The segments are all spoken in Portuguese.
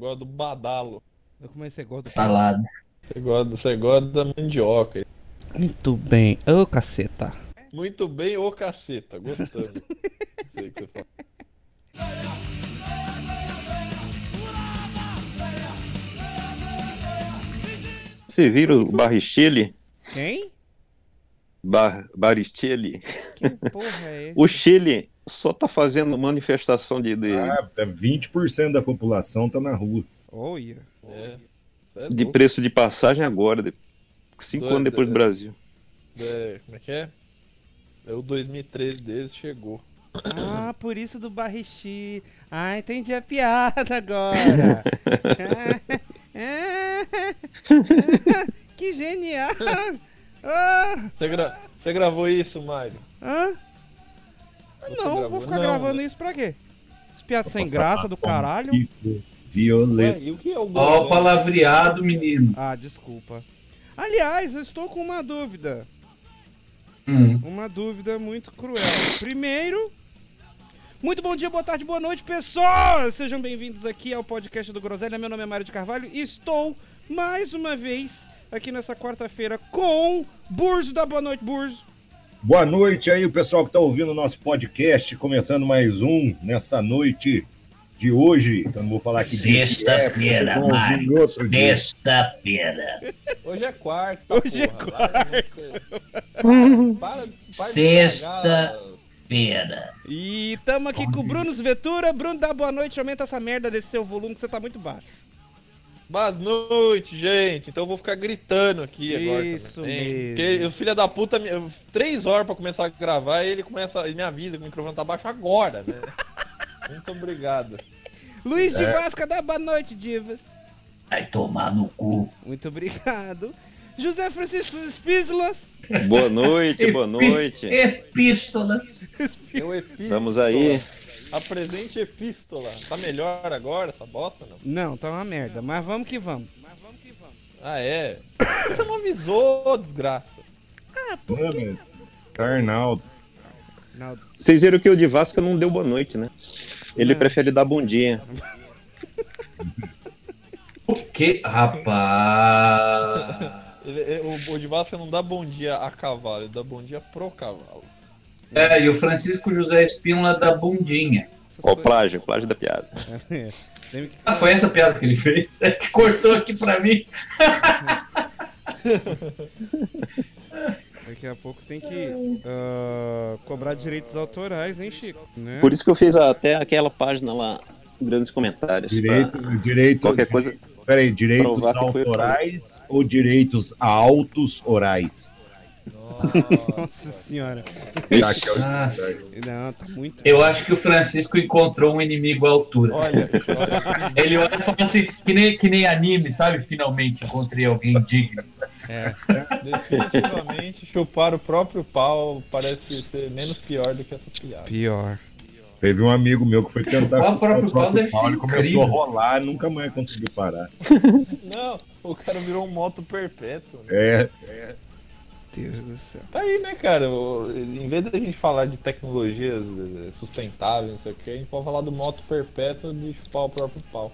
gosta do badalo. Eu comecei a gostar do Salada. Você gosta, você gosta da mandioca. Muito bem. Ô, caceta. Muito bem, ô caceta, gostando. Sei que você fala. Você viram o Barrichele? Quem? Bar, Barichele? Que porra é esse? O Chile só tá fazendo manifestação de, de, Ah, tá 20% da população tá na rua. Olha. É. Cê é de louco. preço de passagem agora, de- cinco Doido, anos depois do é. Brasil. É, como é que é? É o 2013 deles chegou. Ah, por isso do barrixi. Ah, entendi a piada agora. Que genial. Você, gra- você gravou isso, Mário? ah. Não, vou ficar Não. gravando isso pra quê? As piadas sem graça do caralho. Violeta. Ué, e o que é o Ó, o Groselha? palavreado, menino. Ah, desculpa. Aliás, eu estou com uma dúvida. Hum. Uma dúvida muito cruel. Primeiro, muito bom dia, boa tarde, boa noite, pessoas! Sejam bem-vindos aqui ao podcast do Groselha. Meu nome é Mário de Carvalho e estou mais uma vez aqui nessa quarta-feira com Burzo da Boa Noite, Burzo. Boa noite aí, o pessoal que tá ouvindo o nosso podcast, começando mais um nessa noite de hoje. Eu não vou falar que é, Sexta-feira, Mário. Sexta-feira. Hoje é quarta. Hoje é porra. Vai, Para, para de Sexta. estragar. Feira. E tamo aqui com o Bruno Svetura. Bruno, dá boa noite, aumenta essa merda desse seu volume que você tá muito baixo. Boa noite, gente. Então eu vou ficar gritando aqui agora. Isso também. mesmo. Porque o filho da puta, eu- três horas pra começar a gravar, e ele começa, ele me avisa que o microfone tá baixo agora, né? Muito obrigado. Luiz de É. Vasca, dá boa noite, divas. Vai tomar no cu. Muito obrigado. José Francisco Espízolas. Boa noite, boa noite. Epístola. É o epístola. Estamos aí. Apresente epístola. Tá melhor agora essa bosta, não? Não, tá uma merda, mas vamos que vamos. Ah, é? Você não avisou, desgraça. Mano, Arnaldo. Não, Vocês viram que o de Vasca não deu boa noite, né? Ele Não. prefere dar bom dia. O que, rapaz? O, o de Vasca não dá bom dia a cavalo, ele dá bom dia pro cavalo. É, e o Francisco José Espínola da bundinha. Ó, o plágio, plágio da piada. Ah, foi essa piada que ele fez? É que cortou aqui pra mim. Daqui a pouco tem que ah, cobrar direitos autorais, hein, Chico? Né? Por isso que eu fiz até aquela página lá, grandes comentários. Direito, pra direito. Qualquer coisa. Peraí, direitos autorais ou direitos a autos orais? Nossa senhora. É o- Nossa. Não, tá muito. Eu acho que o Francisco encontrou um inimigo à altura. Olha, olha Ele olha e fala assim, que nem, que nem anime, sabe? Finalmente encontrei alguém digno. É. definitivamente chupar o próprio pau parece ser menos pior do que essa piada. Pior. Teve um amigo meu que foi tentar. Chupar o próprio pau deve pau, Ele começou a rolar, nunca mais conseguiu parar. Não, o cara virou um moto perpétuo. Né? É, Deus do céu. Tá aí, né, cara? Em vez da gente falar de tecnologias eh, sustentáveis, não sei o que, a gente pode falar do moto perpétuo de chupar o próprio pau.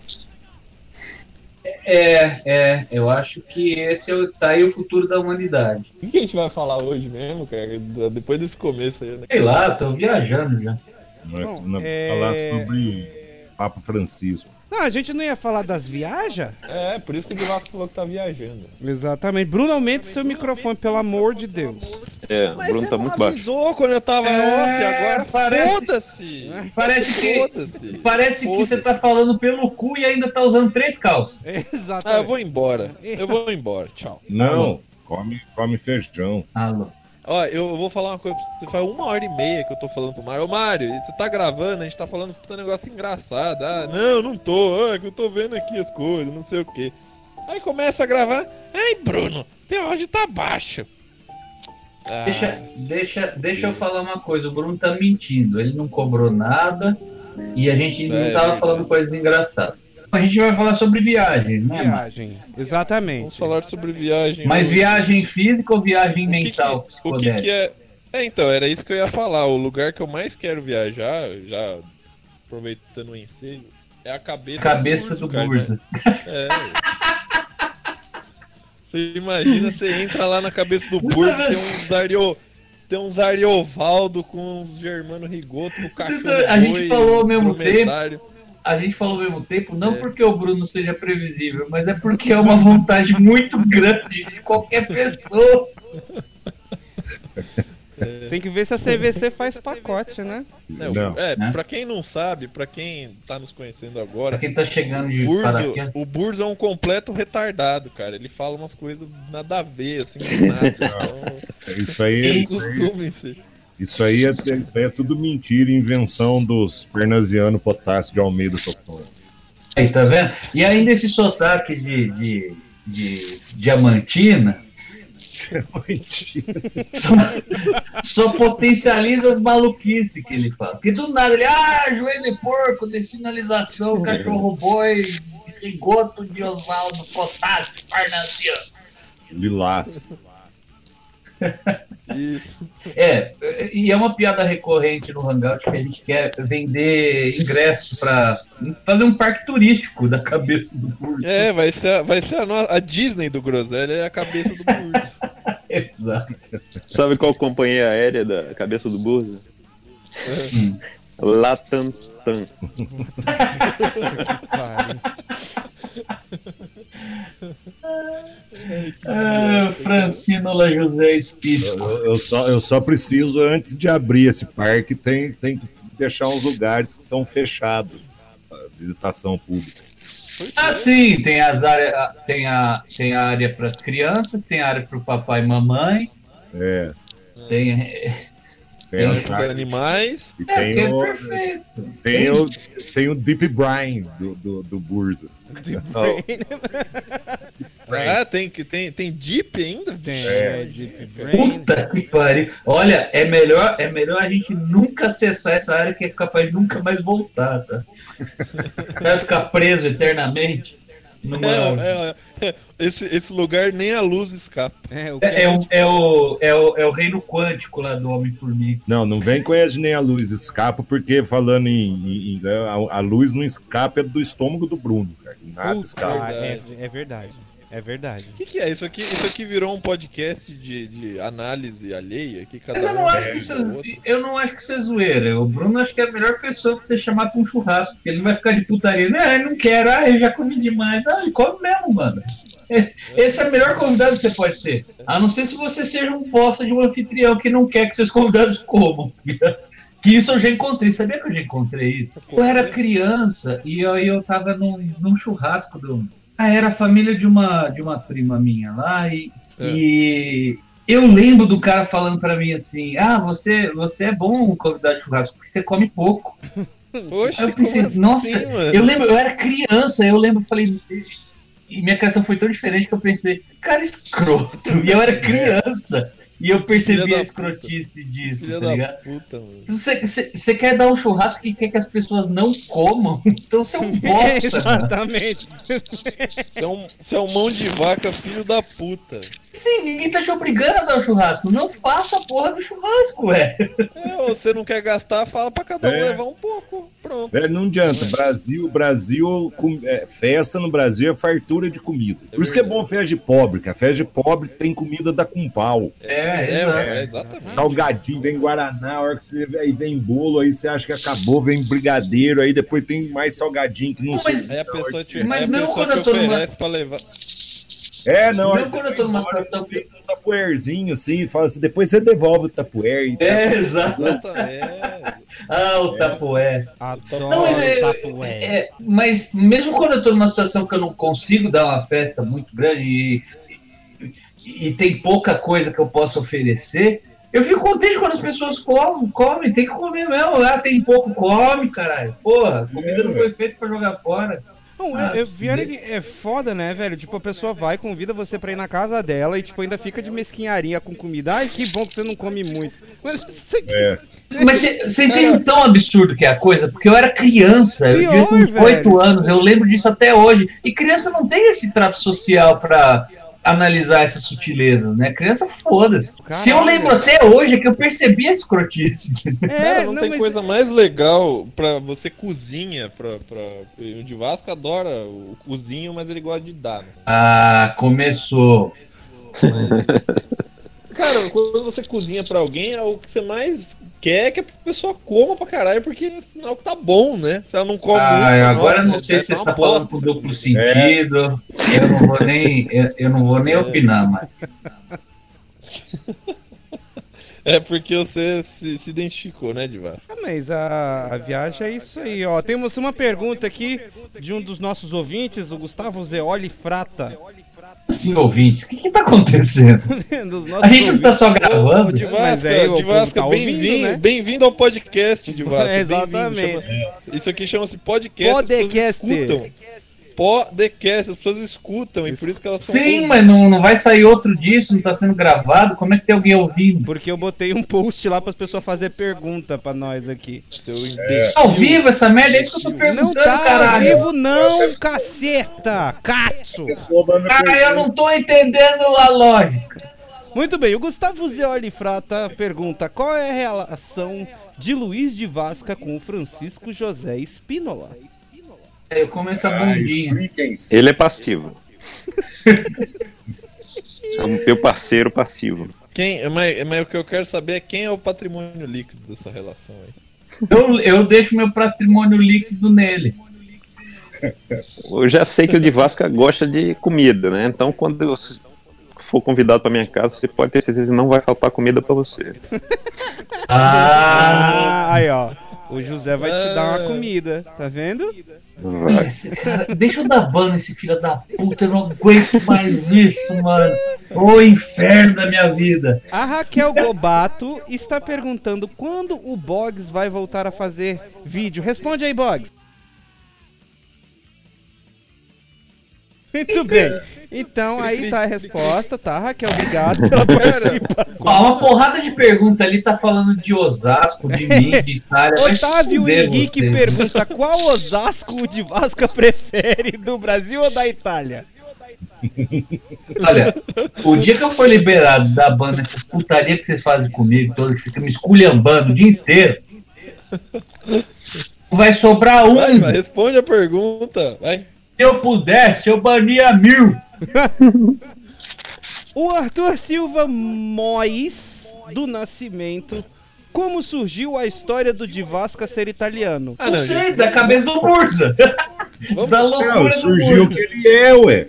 É, é, eu acho que esse é o, tá aí o futuro da humanidade. O que a gente vai falar hoje mesmo, cara? Depois desse começo aí, né? Sei lá, tô viajando já. nós Bom, vamos é- falar sobre Papa Francisco. Não, a gente não ia falar das viagens? É, por isso que o Divasco falou que tá viajando. Exatamente. Bruno, aumente seu microfone, pelo amor de Deus. É, o Bruno tá muito baixo. avisou quando eu tava É, off, agora parece- foda-se! Parece que, Foda-se! parece que você tá falando pelo cu e ainda tá usando três calças. Exatamente. Ah, eu vou embora. Eu vou embora. Tchau. Não, come, come feijão. Alô. Ó, eu vou falar uma coisa. Faz uma hora e meia que eu tô falando pro Mário. Ô, Mário, você tá gravando, a gente tá falando um negócio engraçado. Ah, não, não tô. Ah, que eu tô vendo aqui as coisas, não sei o quê. Aí começa a gravar. Ai, Bruno, teu áudio tá baixo. Ah, Deixa, deixa, deixa eu falar uma coisa, o Bruno tá mentindo. Ele não cobrou nada e a gente não É, tava é. falando coisas engraçadas. A gente vai falar sobre viagem, né? Viagem. Exatamente. Vamos falar sobre viagem. Mas hoje. viagem física ou viagem O que mental, que- O que, que é. É, então, era isso que eu ia falar. O lugar que eu mais quero viajar, já aproveitando o ensejo, É a cabeça, Cabeça do cara, Burza. É. Você imagina, você entra lá na cabeça do Burza, tem uns Ario... Tem uns Ariovaldo com uns Germano Rigoto, o cachorro tá- a gente falou ao mesmo dromedário. A gente falou ao mesmo tempo, não É. porque o Bruno seja previsível, mas é porque é uma vontade muito grande de qualquer pessoa. Tem que ver se a CVC faz pacote, né? É, Não. é, Né? pra quem não sabe, pra quem tá nos conhecendo Pra agora, quem tá chegando o de Burzo, o Burzo é um completo retardado, cara. Ele fala umas coisas nada a ver, assim, do nada. Então, Isso aí, acostumem-se. isso aí, é, isso aí é tudo mentira, invenção dos pernasianos potássio de Almeida Tocão. Aí, tá vendo? E ainda esse sotaque de, de, de diamantina só, só potencializa as maluquices que ele fala. Porque do nada ele, ah, joelho de porco, de sinalização, cachorro boi, rigoto de Oswaldo, potássio, parnasiano. Lilás. Isso. É, e é uma piada recorrente no Hangout que a gente quer vender ingresso para fazer um parque turístico da cabeça do Burso. É, vai ser, a- vai ser a, a Disney do Groselha, é a cabeça do Burzo. Exato. Sabe qual companhia aérea da cabeça do Burza? Hum. Latantan. Ah, Francinola José Espício. Eu, eu só, eu só preciso, antes de abrir esse parque, tem, tem que deixar uns lugares que são fechados para visitação pública. Ah, sim, tem as áreas, tem a, tem a área para as crianças, tem a área para o papai e mamãe, É, tem. Tem, Tem Os animais. e É, tem, é o, perfeito. tem, o, tem o Deep Brain do, do, do Burza. Ah, tem, que- tem, tem Jeep ainda? Tem, É. é, Deep Brain. Puta que pariu. Olha, é melhor, é melhor a gente nunca acessar essa área que é capaz de nunca mais voltar, sabe? Vai ficar preso eternamente. Numa... É, é, é. esse, esse lugar nem a luz escapa. É, o que É, é o, é, o, é, o, é o reino quântico lá do Homem-Formiga. Não, não vem com esse nem a luz escapa, porque falando em. em- em- a, a luz não escapa é do estômago do Bruno, cara. Nada Puta, escapa. é, é verdade. É verdade. O que, que é? Isso aqui, isso aqui virou um podcast de, de análise alheia? Que cada Mas eu um não, acho que isso, o outro. eu não acho que isso é zoeira. O Bruno acho que é a melhor pessoa que você chamar pra um churrasco, porque ele não vai ficar de putaria. Não, eu não quero, ah, eu já comi demais. Não, ele come mesmo, mano. Esse é o melhor convidado que você pode ter. A não ser se você seja um bosta de um anfitrião que não quer que seus convidados comam. Que isso eu já encontrei. Sabia que eu já encontrei isso? Eu era criança e aí eu tava num, num churrasco do. Ah, era a família de uma, de uma prima minha lá e, É. e eu lembro do cara falando pra mim assim: Ah, você, você é bom convidado de churrasco porque você come pouco. Oxe, Aí eu pensei, como assim, nossa, mano? Eu lembro, eu era criança, eu lembro, falei. E minha criação foi tão diferente que eu pensei, cara escroto. E eu era criança. E eu percebi a escrotice disso, Filha tá da ligado? puta, mano. Você, quer dar um churrasco e quer que as pessoas não comam? Então você é um bosta. Exatamente. Você é, um, você é um mão de vaca, filho da puta. Sim, ninguém tá te obrigando a dar o churrasco. Não faça a porra do churrasco, ué. É, você não quer gastar, fala pra cada um É. levar um pouco. Pronto. Velho, não adianta. Brasil, Brasil, com- é, festa no Brasil é fartura de comida. Por isso que é bom festa de pobre, que a festa de pobre tem comida da com pau. É, É, é, exatamente. Salgadinho, vem Guaraná, a hora que você aí vem bolo, aí você acha que acabou, vem brigadeiro, aí depois tem mais salgadinho que não Não, sei. Aí a pessoa te, Mas mesmo pessoa quando eu tô numa- pra levar. É, não, você quando eu tô numa situação tem um tapuerzinho assim, fala assim, depois você devolve o tapuer. E É, exato. Exatamente. Ah, o tapoé. Adoro Não, mas, é, tapué. é, mas mesmo quando eu tô numa situação que eu não consigo dar uma festa muito grande e, e- e tem pouca coisa que eu possa oferecer, eu fico contente quando as pessoas comem, comem, tem que comer mesmo. Ah, tem pouco, come, caralho. Porra, a comida não foi feita pra jogar fora. Não, é, é, pior é, que é foda, né, velho? Tipo, a pessoa vai, convida você pra ir na casa dela e, tipo, ainda fica de mesquinharia com comida. Ai, que bom que você não come muito. Mas você... É. Mas você entende o tão absurdo que é a coisa? Porque eu era criança, eu devia ter uns. 8 anos, eu lembro disso até hoje. E criança não tem esse trato social pra, analisar essas sutilezas, né? Criança, foda-se. Caralho. Se eu lembro até hoje é que eu percebi a escrotice. É, Cara, não, tem mas- coisa mais legal pra você cozinha, pra, pra... O de Vasco adora o cozinho, mas ele gosta de dar, né? Ah, começou. Cara, quando você cozinha pra alguém, é o que você mais quer que a pessoa coma pra caralho, porque é sinal que tá bom, né? Se ela não come muito, Ah, agora eu nossa, não sei se você tá falando com duplo sentido. Eu não vou nem, eu, eu não vou nem É. opinar mais. É porque você se, se identificou, né, Vasco? Ah, mas a, a viagem é isso aí, ó. Temos uma pergunta aqui de um dos nossos ouvintes, o Gustavo Zeoli Frata. Assim, ouvintes, o que que tá acontecendo? A gente não tá ouvintes. só gravando? de Vasca, aí o de povo Vasca, tá bem-vindo né? bem-vindo ao podcast de Vasca. É, bem-vindo, exatamente. chama- Isso aqui chama-se podcast. Podcast. Podcast, as pessoas escutam, e por isso que elas são Sim, mas não, não vai sair outro disso, não tá sendo gravado. Como é que tem alguém ouvindo? Porque eu botei um post lá para as pessoas fazer pergunta pra nós aqui. Seu imbecil. Ao vivo essa merda, é isso que eu tô Não perguntando, tá ao caralho. vivo não, caceta! Dando Cara, eu não tô entendendo a lógica. Muito bem, o Gustavo Zeoli Frata pergunta qual é a relação de Luiz de Vasca com o Francisco José Espínola? Eu como essa Ah, bundinha. Ele é passivo. é o meu parceiro passivo. Quem, mas, mas o que eu quero saber é quem é o patrimônio líquido dessa relação aí. Eu, eu deixo meu patrimônio líquido nele. Eu já sei que o de Vasca gosta de comida, né? Então quando eu for convidado para minha casa, você pode ter certeza que não vai faltar comida para você. Ah, aí ó, o José vai te dar uma Ah. comida, tá vendo? Esse cara, deixa eu dar ban nesse filho da puta, eu não aguento mais isso, mano. Ô inferno da minha vida. A Raquel Gobato está perguntando quando o Boggs vai voltar a fazer vídeo. Responde aí, Boggs. Muito bem. Então aí tá a resposta, tá, Raquel? Obrigado pela participação. Ó, uma porrada de pergunta ali tá falando de Osasco, de mim, de Itália. Otávio Henrique você. pergunta qual Osasco o de Vasca prefere, do Brasil ou da Itália? Olha, o dia que eu for liberado da banda, essas putaria que vocês fazem comigo, toda que fica me esculhambando o dia inteiro, vai sobrar um. Vai, responde a pergunta. Vai. Se eu pudesse, eu bania mil. O Arthur Silva Mois do Nascimento. Como surgiu a história do de Vasca ser italiano? Ah, não não, sei, gente. da cabeça do Burza. Da Não, loucura do surgiu que ele é, ué.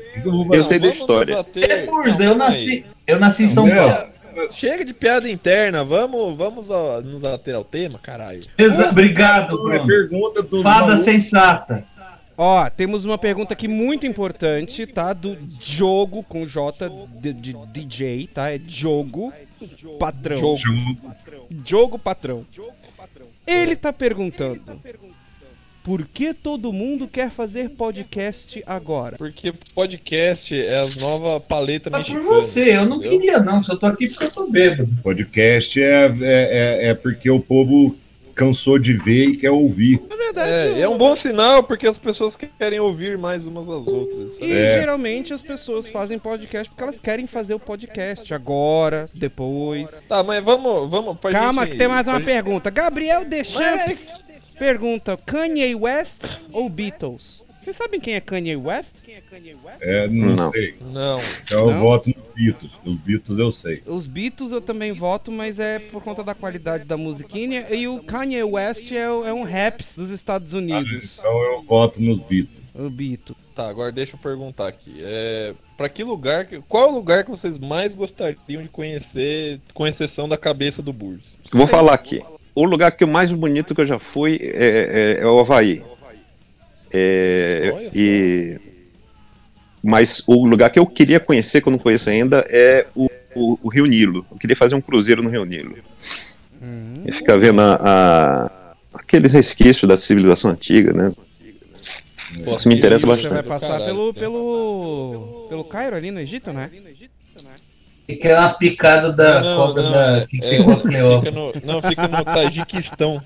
Eu sei da história. É Burza, Não, eu nasci, eu nasci em São Não, Paulo. Chega de piada interna, vamos, vamos nos ater ao tema, caralho. Exa- Obrigado, Não, é Bruno. pergunta do Fada sensata. Ó, temos uma pergunta aqui muito importante, tá? Do Jogo com J de, de DJ, tá? É Jogo Patrão. Jogo. Jogo Patrão. Ele tá perguntando: Por que todo mundo quer fazer podcast agora? Porque podcast é as novas paletas Mas por mexicanas. você, eu não entendeu? queria não, só tô aqui porque eu tô bêbado. Podcast é, é, é, é porque o povo cansou de ver e quer ouvir. Na verdade, É, é um bom sinal porque as pessoas querem ouvir mais umas às outras. E sabe? É. geralmente as pessoas fazem podcast porque elas querem fazer o podcast agora, depois. Tá, mas vamos, vamos pra Calma, gente... que tem mais pra uma gente- pergunta. Gabriel Deschamps pergunta: Kanye West ou Beatles? Vocês sabem quem é Kanye West? É, não, Não. sei. Não. Então eu Não? voto nos Beatles. Os Beatles eu sei. Os Beatles eu também voto, mas é por conta da qualidade da musiquinha. E o Kanye West é, é um rap dos Estados Unidos. Então eu voto nos Beatles. O Beatles. Tá, agora deixa eu perguntar aqui. É, pra que lugar, qual é o lugar que vocês mais gostariam de conhecer, com exceção da cabeça do Burso? Vou falar aqui. O lugar que o mais bonito que eu já fui é, é- é o Havaí. É, e, mas o lugar que eu queria conhecer, que eu não conheço ainda, é o, o- o Rio Nilo. Eu queria fazer um cruzeiro no Rio Nilo. E ficar vendo a- a- aqueles resquícios da civilização antiga, né? Pô, Isso me interessa aquele Você bastante. vai passar caralho, pelo, né? pelo, pelo Cairo ali no Egito, né? E que é uma picada da Não, cobra não, da é- que é, a Cleópatra. não, fica no Tajiquistão.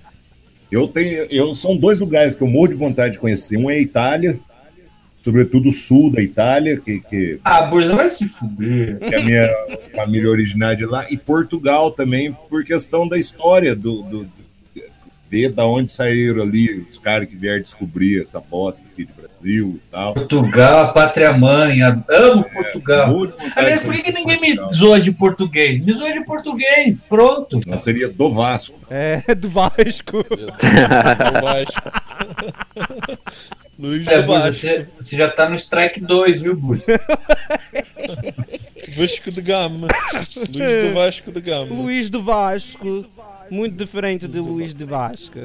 Eu tenho, eu são dois lugares que eu morro de vontade de conhecer. Um é a Itália sobretudo o sul da Itália, que, que, Ah, vai se fuder. que é a minha família originária de lá, e Portugal também, por questão da história do, do- ver da onde saíram ali os caras que vieram descobrir essa bosta aqui de Brasil e tal. Portugal, pátria mãe, amo Portugal. De vontade Aliás, por que, ninguém me Portugal. zoa de português? Me zoa de português, pronto. Não seria do Vasco. É, do Vasco. Do Vasco. Luiz É, do Vasco. você, você já tá no strike 2, viu, Burza? Vasco de Gama. Luiz do Vasco de Gama. Luiz do Vasco. Muito diferente de Luiz de Vasco.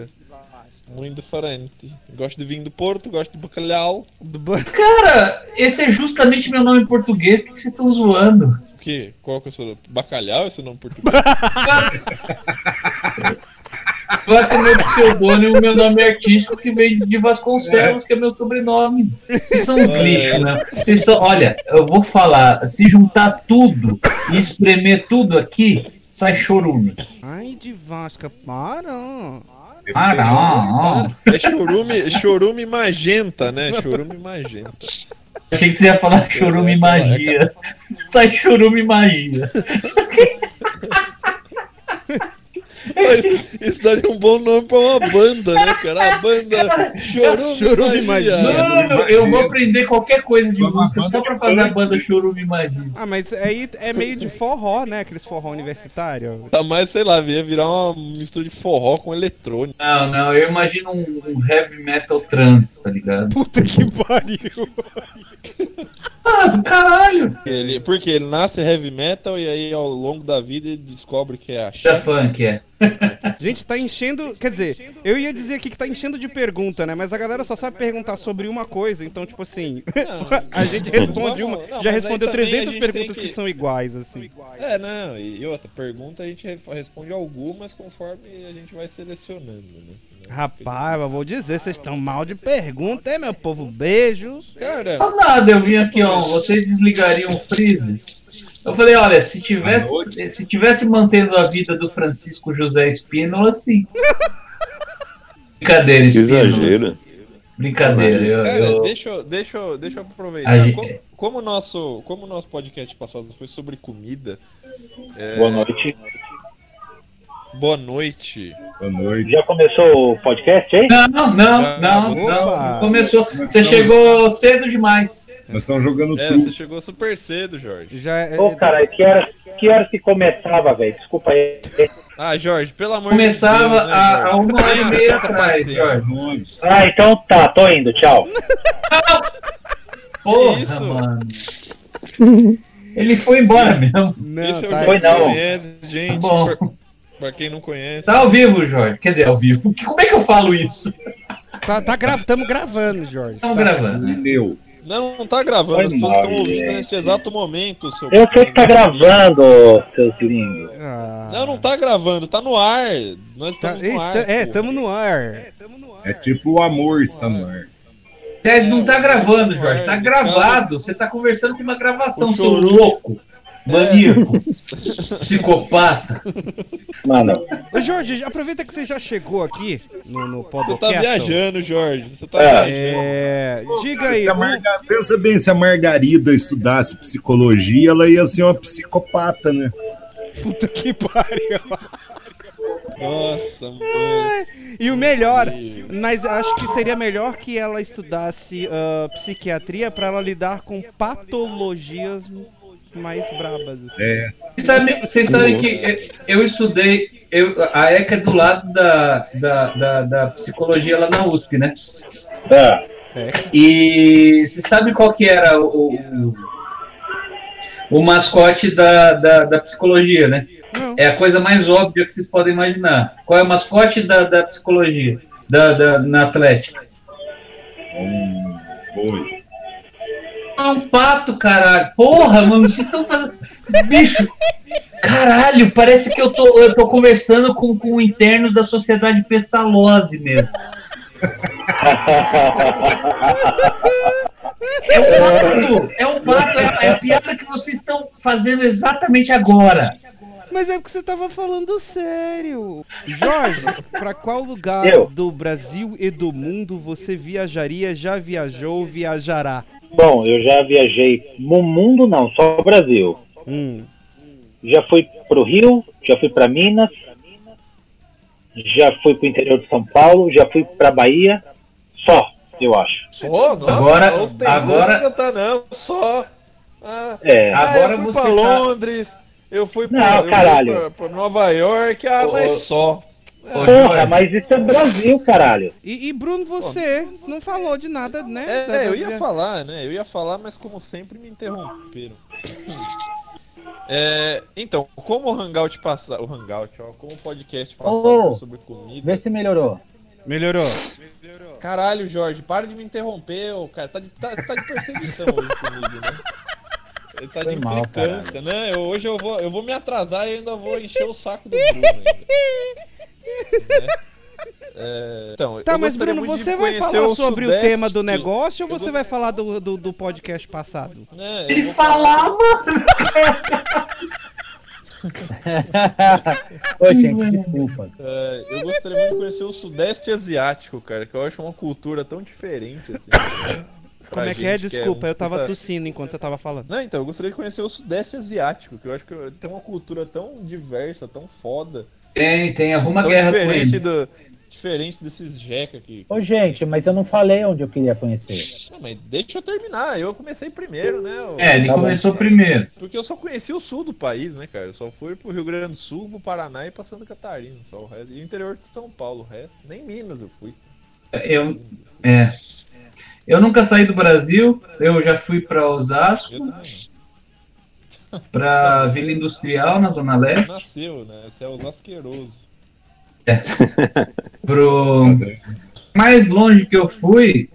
Muito diferente. Gosto de vinho do Porto, gosto de bacalhau. Do Ba- Cara, esse é justamente meu nome em português. O que vocês estão zoando? O quê? Qual que é o seu Bacalhau, esse nome em português? Vasco é meu pseudônimo, meu nome é artístico que vem de Vasconcelos, que é meu sobrenome. Vocês são uns lixos, né? Vocês são, olha, eu vou falar, se juntar tudo e espremer tudo aqui, sai chorume. Ai, de Vasco, para. Ah, não. É chorume, chorume magenta, né? Chorume magenta. Achei que você ia falar chorume magia. Sai chorume magia. Mas Isso daria um bom nome pra uma banda, né, cara? A banda Chorume, Chorume Magia. Magia. Mano, eu vou aprender qualquer coisa de música só pra fazer a banda chorume magia. Ah, mas aí é meio de forró, né? Aqueles forró universitário. Tá mais, sei lá, ia virar uma mistura de forró com eletrônico. Não, não, eu imagino um, um heavy metal trance, tá ligado? Puta que pariu. Ah, do caralho! Ele, porque ele nasce heavy metal e aí ao longo da vida ele descobre que é Da axé. funk, é. Gente, tá enchendo. Quer dizer, eu ia dizer aqui que tá enchendo de pergunta, né? Mas a galera só sabe perguntar sobre uma coisa, então, tipo assim. a gente responde uma. Não, já respondeu também a 300 gente perguntas que... que- são iguais, assim. É, não, e outra pergunta a gente re- responde algumas conforme a gente vai selecionando, né? Rapaz, eu vou dizer, vocês estão mal de pergunta, hein, meu povo? Beijos. Cara, Não, nada, eu vim aqui, ó. Vocês desligariam o freezer? Eu falei, olha, se tivesse, se tivesse mantendo a vida do Francisco José Espínola, sim. Brincadeira, Que Espínola. exagero. Brincadeira. Eu, cara, eu- deixa, eu- deixa, deixa eu aproveitar. Gente- Como, como o nosso, como o nosso podcast passado foi sobre comida. é, Boa noite. Boa noite. Boa noite. Já começou o podcast aí? Não, não, não, não, Opa. não começou. Você chegou cedo demais. Nós estamos jogando É, truco. você chegou super cedo, Jorge. Já é. Ô, cara, que horas, que horas que começava, velho? Desculpa aí. Ah, Jorge, pelo amor Começava de Deus. né, a, uma hora e meia Santa atrás. Jorge. Ah, então tá, tô indo, tchau. Porra, isso? mano. Ele foi embora mesmo. Não, Esse é o tá, Foi não. Gente. Tá bom. Pra, pra quem não conhece. Tá ao vivo, Jorge. Quer dizer, ao vivo. Que- Como é que eu falo isso? tá, tá gra... Tamo gravando, Jorge. Estamos Tá. gravando, né? Meu. Não, não tá gravando, as Foi pessoas estão ouvindo neste exato momento. Seu... Eu sei que tá gravando, seus lindos. Ah. Não, não tá gravando, tá no ar. Nós Tá- estamos no ar. é, é, pô. tamo no ar. É tipo o amor está no ar. Aliás, não tá gravando, Jorge. Tá gravado. Você tá conversando com uma gravação, seu louco. Maníaco. Psicopata. Mano, Ô, Jorge, aproveita que você já chegou aqui no, no Você podcast. tá viajando, Jorge. Você tá É. viajando. É. Diga Cara, aí. se a o- Marga- Pensa bem, se a Margarida estudasse psicologia, ela ia ser uma psicopata, né? Puta que pariu. Nossa, mano. E o melhor, mas acho que seria melhor que ela estudasse ah, psiquiatria pra ela lidar com patologias mais brabas. assim. É. Vocês sabem, vocês sabem que eu estudei. Eu, a ECA é do lado da, da, da, da psicologia lá na USP, né? é. E você sabe qual que era o, o, o mascote da, da, da psicologia, né? Não. É a coisa mais óbvia que vocês podem imaginar. Qual é o mascote da, da psicologia? Da, da, na Atlética? Um boi. É um pato, caralho. Porra, mano, vocês estão fazendo. Bicho! Caralho, parece que eu tô, eu tô conversando com, com internos da sociedade pestalose mesmo. É um pato! É um pato! É, é a piada que vocês estão fazendo exatamente agora. Mas é porque você tava falando sério. Jorge, pra qual lugar Eu. do Brasil e do mundo você viajaria, já viajou, viajará? Bom, eu já viajei no mundo, não, só o Brasil. Hum. Já fui pro Rio, já fui pra Minas, já fui pro interior de São Paulo, já fui pra Bahia, só, eu acho. Só? Nossa, Agora- ostentando agora- não tá não, só. Ah, É, ah, Agora eu fui você pra tá- Londres, eu fui pra, Não, caralho. pra, pra Nova York, ah, Ô, mas só. Ô, porra, Jorge, mas isso é Brasil, caralho. E, e Bruno, você não falou de nada, né? É, da- eu ia falar, né? Eu ia falar, mas como sempre me interromperam. É, então, como o Hangout passar, o Hangout, ó, como o podcast foi sobre comida. Vê se melhorou. Melhorou. Caralho, Jorge, para de me interromper, ô, cara. Tá de, tá, tá de perseguição hoje comigo, né? Ele tá de mal, implicância, né? Eu- hoje eu vou, eu vou me atrasar e ainda vou encher o saco do Bruno. Né? É, então, Tá, mas Bruno, você vai falar o sobre o Sudeste. tema do negócio ou você gost- vai falar do, do, do podcast passado? Né, ele falava. Ô, gente, desculpa. É, eu gostaria muito de conhecer o Sudeste Asiático, cara, que eu acho uma cultura tão diferente, assim. né, Como é que é? Desculpa, um eu tava tossindo enquanto você tava falando. Não, então, eu gostaria de conhecer o Sudeste Asiático, que eu acho que tem uma cultura tão diversa, tão foda. Tem, tem, arruma tão guerra com diferente ele. do. Diferente desses jeca aqui. Ô, gente, mas eu não falei onde eu queria conhecer. Não, mas deixa eu terminar, eu comecei primeiro, né? o- É, ele Tá bom. começou primeiro. Porque eu só conheci o sul do país, né, cara? Eu só fui pro Rio Grande do Sul, pro Paraná e pra Santa Catarina, só o resto. E o interior de São Paulo, o resto. Nem Minas eu fui. Eu, é. Eu nunca saí do Brasil, eu já fui para Osasco, para Vila Industrial, na Zona. Leste, Nasceu, né? Esse é os asqueroso. pro é- mais longe que eu fui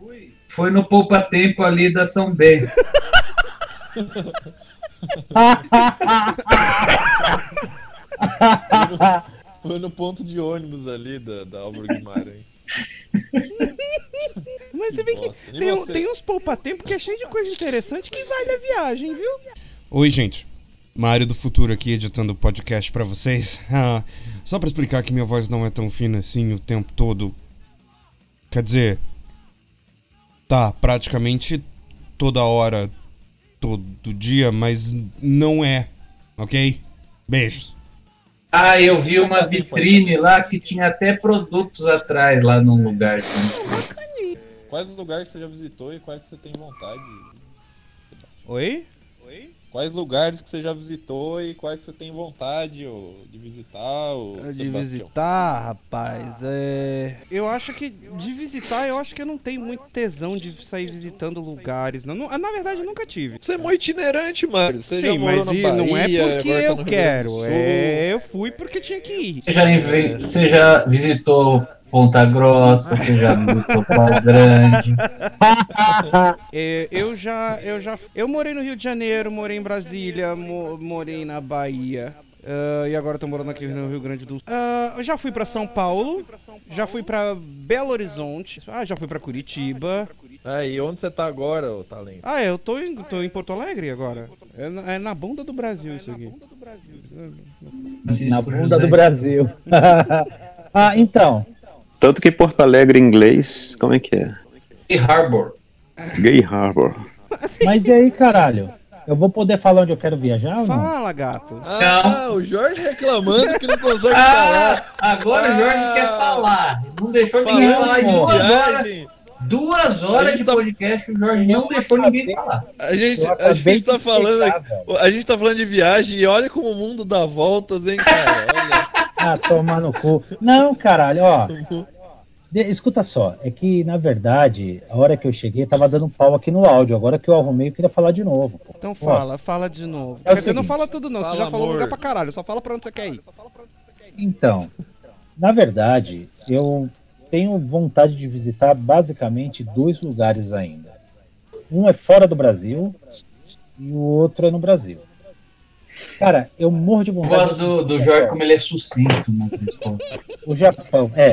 foi no poupa tempo ali da São Bento. Foi no ponto de ônibus ali da, da Álvaro Guimarães. Mas você vê que tem, um- tem uns poupa-tempo que é cheio de coisa interessante que vale a viagem, viu? Oi, gente. Mário do Futuro aqui editando o podcast pra vocês. Ah, só pra explicar que minha voz não é tão fina assim o tempo todo. Quer dizer, tá praticamente toda hora, todo dia, mas não é, ok? Beijos. Ah, eu vi uma vitrine lá que tinha até produtos atrás lá num lugar. assim. Quais lugares você já visitou e quais você tem vontade? Oi? Quais lugares que você já visitou e quais você tem vontade ô, de visitar? ô, De Sebastião? visitar, rapaz, é. Eu acho que. De visitar, eu acho que eu não tenho muito tesão de sair visitando lugares. Não, Não- na verdade, nunca tive. Você é muito itinerante, Mário. Você já Sim, morou mas na Bahia, não é porque tá eu do quero. É, eu fui porque tinha que ir. Você já, você já visitou Ponta Grossa, você já visitou Pau Grande. É, eu já, eu já, eu morei no Rio de Janeiro, morei em Brasília, mo- morei na Bahia. ah, e agora tô morando aqui no Rio Grande do Sul. Ah, eu já fui pra São Paulo, já fui pra Belo Horizonte, ah, já fui pra Curitiba. Aí, onde você tá agora, ô talento? Ah, eu tô em, tô em Porto Alegre agora. É na, é na bunda do Brasil isso aqui. Na bunda do Brasil. ah, então. Tanto que Porto Alegre em inglês, como é que é? E Harbor. Gay Harbor. Mas e aí, caralho? Eu vou poder falar onde eu quero viajar ou não? Fala, gato. Ah, o Jorge reclamando que não consegue falar. Ah, agora o Jorge Ah. quer falar. Não deixou ninguém Falando falar em de duas horas. Duas horas de tá- podcast, o Jorge não deixou ninguém falar. A gente, a gente tá falando a gente tá falando de viagem e olha como o mundo dá voltas, hein, cara. Olha. Ah, tomar no cu. Não, caralho, ó. De- escuta só, é que na verdade, a hora que eu cheguei, tava dando pau aqui no áudio. Agora que eu arrumei, eu queria falar de novo. pô. Então fala, fala de novo. É o Quer dizer, não fala tudo não, você Fala, já falou amor. lugar pra caralho, só fala pra onde você quer ir. Então, na verdade, eu tenho vontade de visitar basicamente dois lugares ainda. Um é fora do Brasil e o outro é no Brasil. Cara, eu morro de Eu vontade. gosto do, do Jorge como ele é sucinto nas respostas. O Japão, é.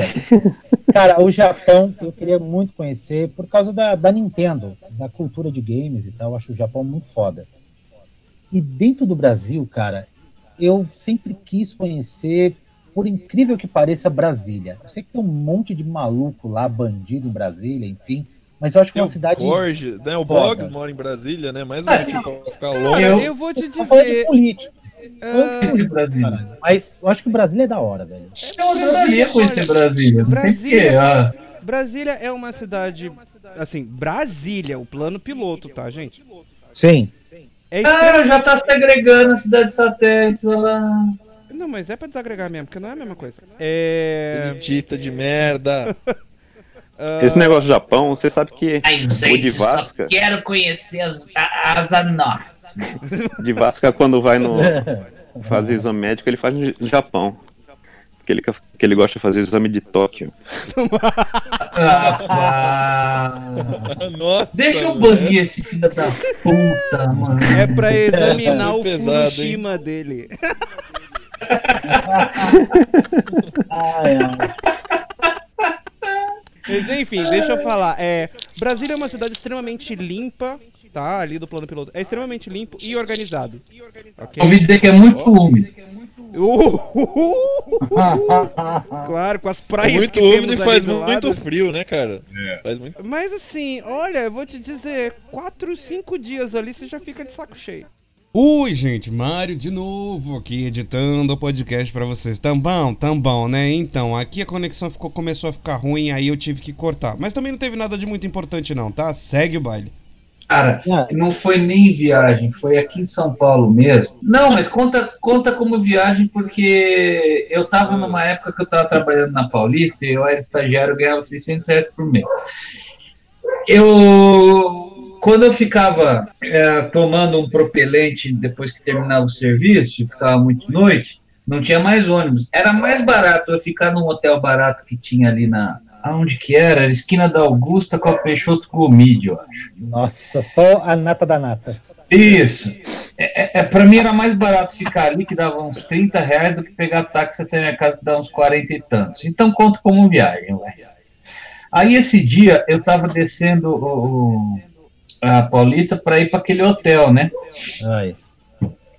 Cara, o Japão eu queria muito conhecer por causa da, da Nintendo, da cultura de games e tal. Eu acho o Japão muito foda. E dentro do Brasil, cara, eu sempre quis conhecer, por incrível que pareça, Brasília. Eu sei que tem um monte de maluco lá, bandido em Brasília, enfim. Mas eu acho que é uma o cidade. Borges, né? O. Boggs mora em Brasília, né? Mais um motivo pra ficar longe. Eu- eu vou te Eu dizer. política, ah, Brasília. mas eu acho que Brasília é da hora, velho. Eu adoraria conhecer Brasília. Não tem Brasília-. Ah, Brasília é uma cidade. Assim, Brasília, o plano piloto, tá, gente? Sim. É ah, já tá segregando a cidade satélite olha lá. Não, mas é pra desagregar mesmo, porque não é a mesma coisa. É. Elitista de merda. Esse negócio do Japão, você sabe que Ai, o de Vasca, quero conhecer as, as anortes. de Vasca quando vai no fazer exame médico, ele faz no Japão. Porque ele, que ele gosta de fazer exame de Tóquio. Nossa, Deixa eu velho. banir esse filho da puta, mano. É pra examinar o Pesado, hein? Fukushima dele. Ai, ai. Mas enfim, deixa eu falar. É, Brasília é uma cidade extremamente limpa, tá? Ali do plano piloto. É extremamente limpo e organizado. Ok? Ouvi dizer que é muito úmido. Uhuhu! claro, com as É praias muito que úmido e faz muito frio, né, cara? É. Faz muito Mas assim, olha, eu vou te dizer, 4, 5 dias ali você já fica de saco cheio. Oi, gente, Mário de novo aqui editando o podcast pra vocês. Tão bom, tão bom, né? Então, aqui a conexão ficou, começou a ficar ruim, aí eu tive que cortar. Mas também não teve nada de muito importante não, tá? Segue o baile. Cara, Ah, não foi nem viagem, foi aqui em São Paulo mesmo. Não, mas conta, conta como viagem, porque eu tava numa época que eu tava trabalhando na Paulista e eu era estagiário e ganhava 600 reais por mês. Eu, quando eu ficava é, tomando um propelente depois que terminava o serviço, ficava muito noite, não tinha mais ônibus. Era mais barato eu ficar num hotel barato que tinha ali na. Aonde que era? Era esquina da Augusta com a Peixoto Gomide, eu acho. nossa, só a nata da nata. Isso. É, é, é, pra mim era mais barato ficar ali, que dava uns 30 reais, do que pegar táxi até minha casa, que dava uns 40 e tantos. Então conto como viagem, ué. Aí esse dia eu tava descendo o, o- a Paulista para ir para aquele hotel, né? Ai.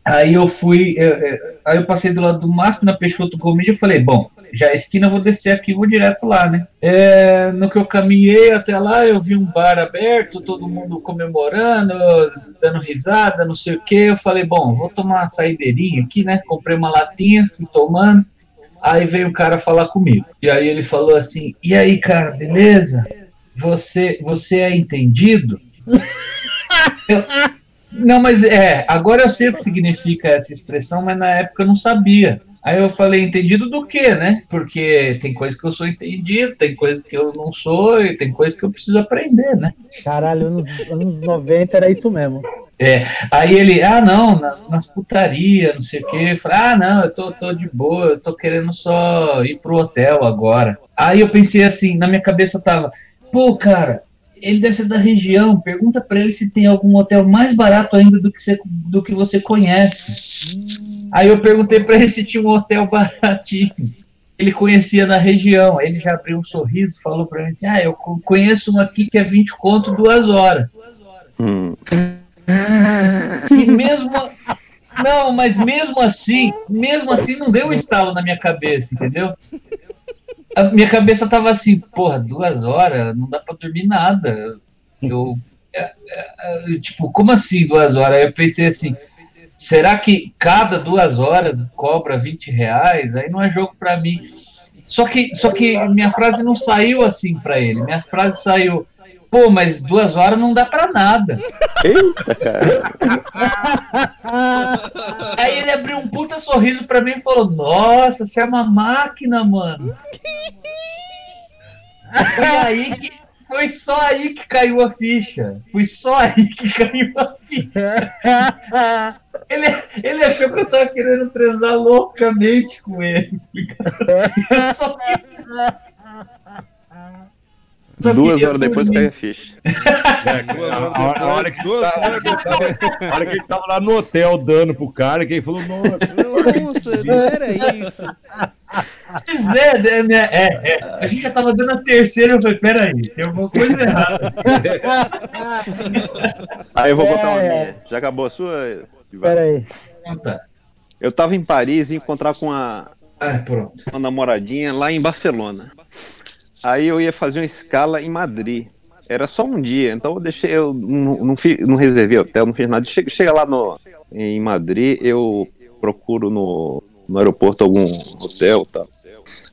Aí eu fui, eu- eu- aí eu passei do lado do Mastro na Peixoto Gomide e falei, bom, já a esquina eu vou descer aqui vou direto lá, né? É, no que eu caminhei até lá, eu vi um bar aberto, todo mundo comemorando, dando risada, não sei o que. Eu falei, bom, vou tomar uma saideirinha aqui, né? Comprei uma latinha, fui tomando. Aí veio um cara falar comigo. E aí ele falou assim: E aí, cara, beleza? Você, você é entendido? Eu- não, mas é, agora eu sei o que significa essa expressão, mas na época eu não sabia. Aí eu falei, entendido do quê, né? Porque tem coisa que eu sou entendido, tem coisa que eu não sou, e tem coisa que eu preciso aprender, né? Caralho, anos, anos 90 era isso mesmo. Aí ele, ah, não, na- nas putaria, não sei o quê. Eu falei, ah, não, eu tô, tô de boa, eu tô querendo só ir pro hotel agora. Aí eu pensei assim, na minha cabeça tava, pô, cara, ele deve ser da região, pergunta pra ele se tem algum hotel mais barato ainda do que você, do que você conhece. Aí eu perguntei pra ele se tinha um hotel baratinho. Ele conhecia na região, ele já abriu um sorriso, falou pra mim assim, ah, eu co- conheço um aqui que é 20 conto duas horas. Hum, E mesmo. Não, mas mesmo assim, mesmo assim não deu um estalo na minha cabeça, entendeu? A minha cabeça tava assim, porra, duas horas, não dá pra dormir nada. Eu. é, é, é, tipo, como assim duas horas? Aí eu pensei assim, será que cada duas horas cobra 20 reais? Aí não é jogo pra mim. Só que, só que minha frase não saiu assim pra ele. Minha frase saiu, pô, mas duas horas não dá pra nada. eita, cara. Aí ele abriu um puta sorriso pra mim e falou: Nossa, você é uma máquina, mano. Foi aí que. Foi só aí que caiu a ficha. Foi só aí que caiu a ficha. Ele, ele achou que eu tava querendo transar loucamente com ele. tá ligado? Eu só queria- só Duas horas depois dormir. cai a ficha. Duas A, horas hora que duas tá- a hora que ele tava- a hora que ele tava lá no hotel dando pro cara, que ele falou, nossa, Nossa, não era isso. Pois é, né, né, é, é. A gente já tava dando a terceira, eu falei, peraí, tem alguma coisa errada. Aí eu vou botar uma É. minha. Já acabou a sua? Ivan? Pera aí. Tá. Eu tava em Paris e encontrar com a, Ah, pronto. uma namoradinha lá em Barcelona. Aí eu ia fazer uma escala em Madrid. Era só um dia, então eu deixei, eu não, não, fi- não reservei hotel, não fiz nada. Chega, chega lá no, em Madrid, eu procuro no, no aeroporto algum hotel tal.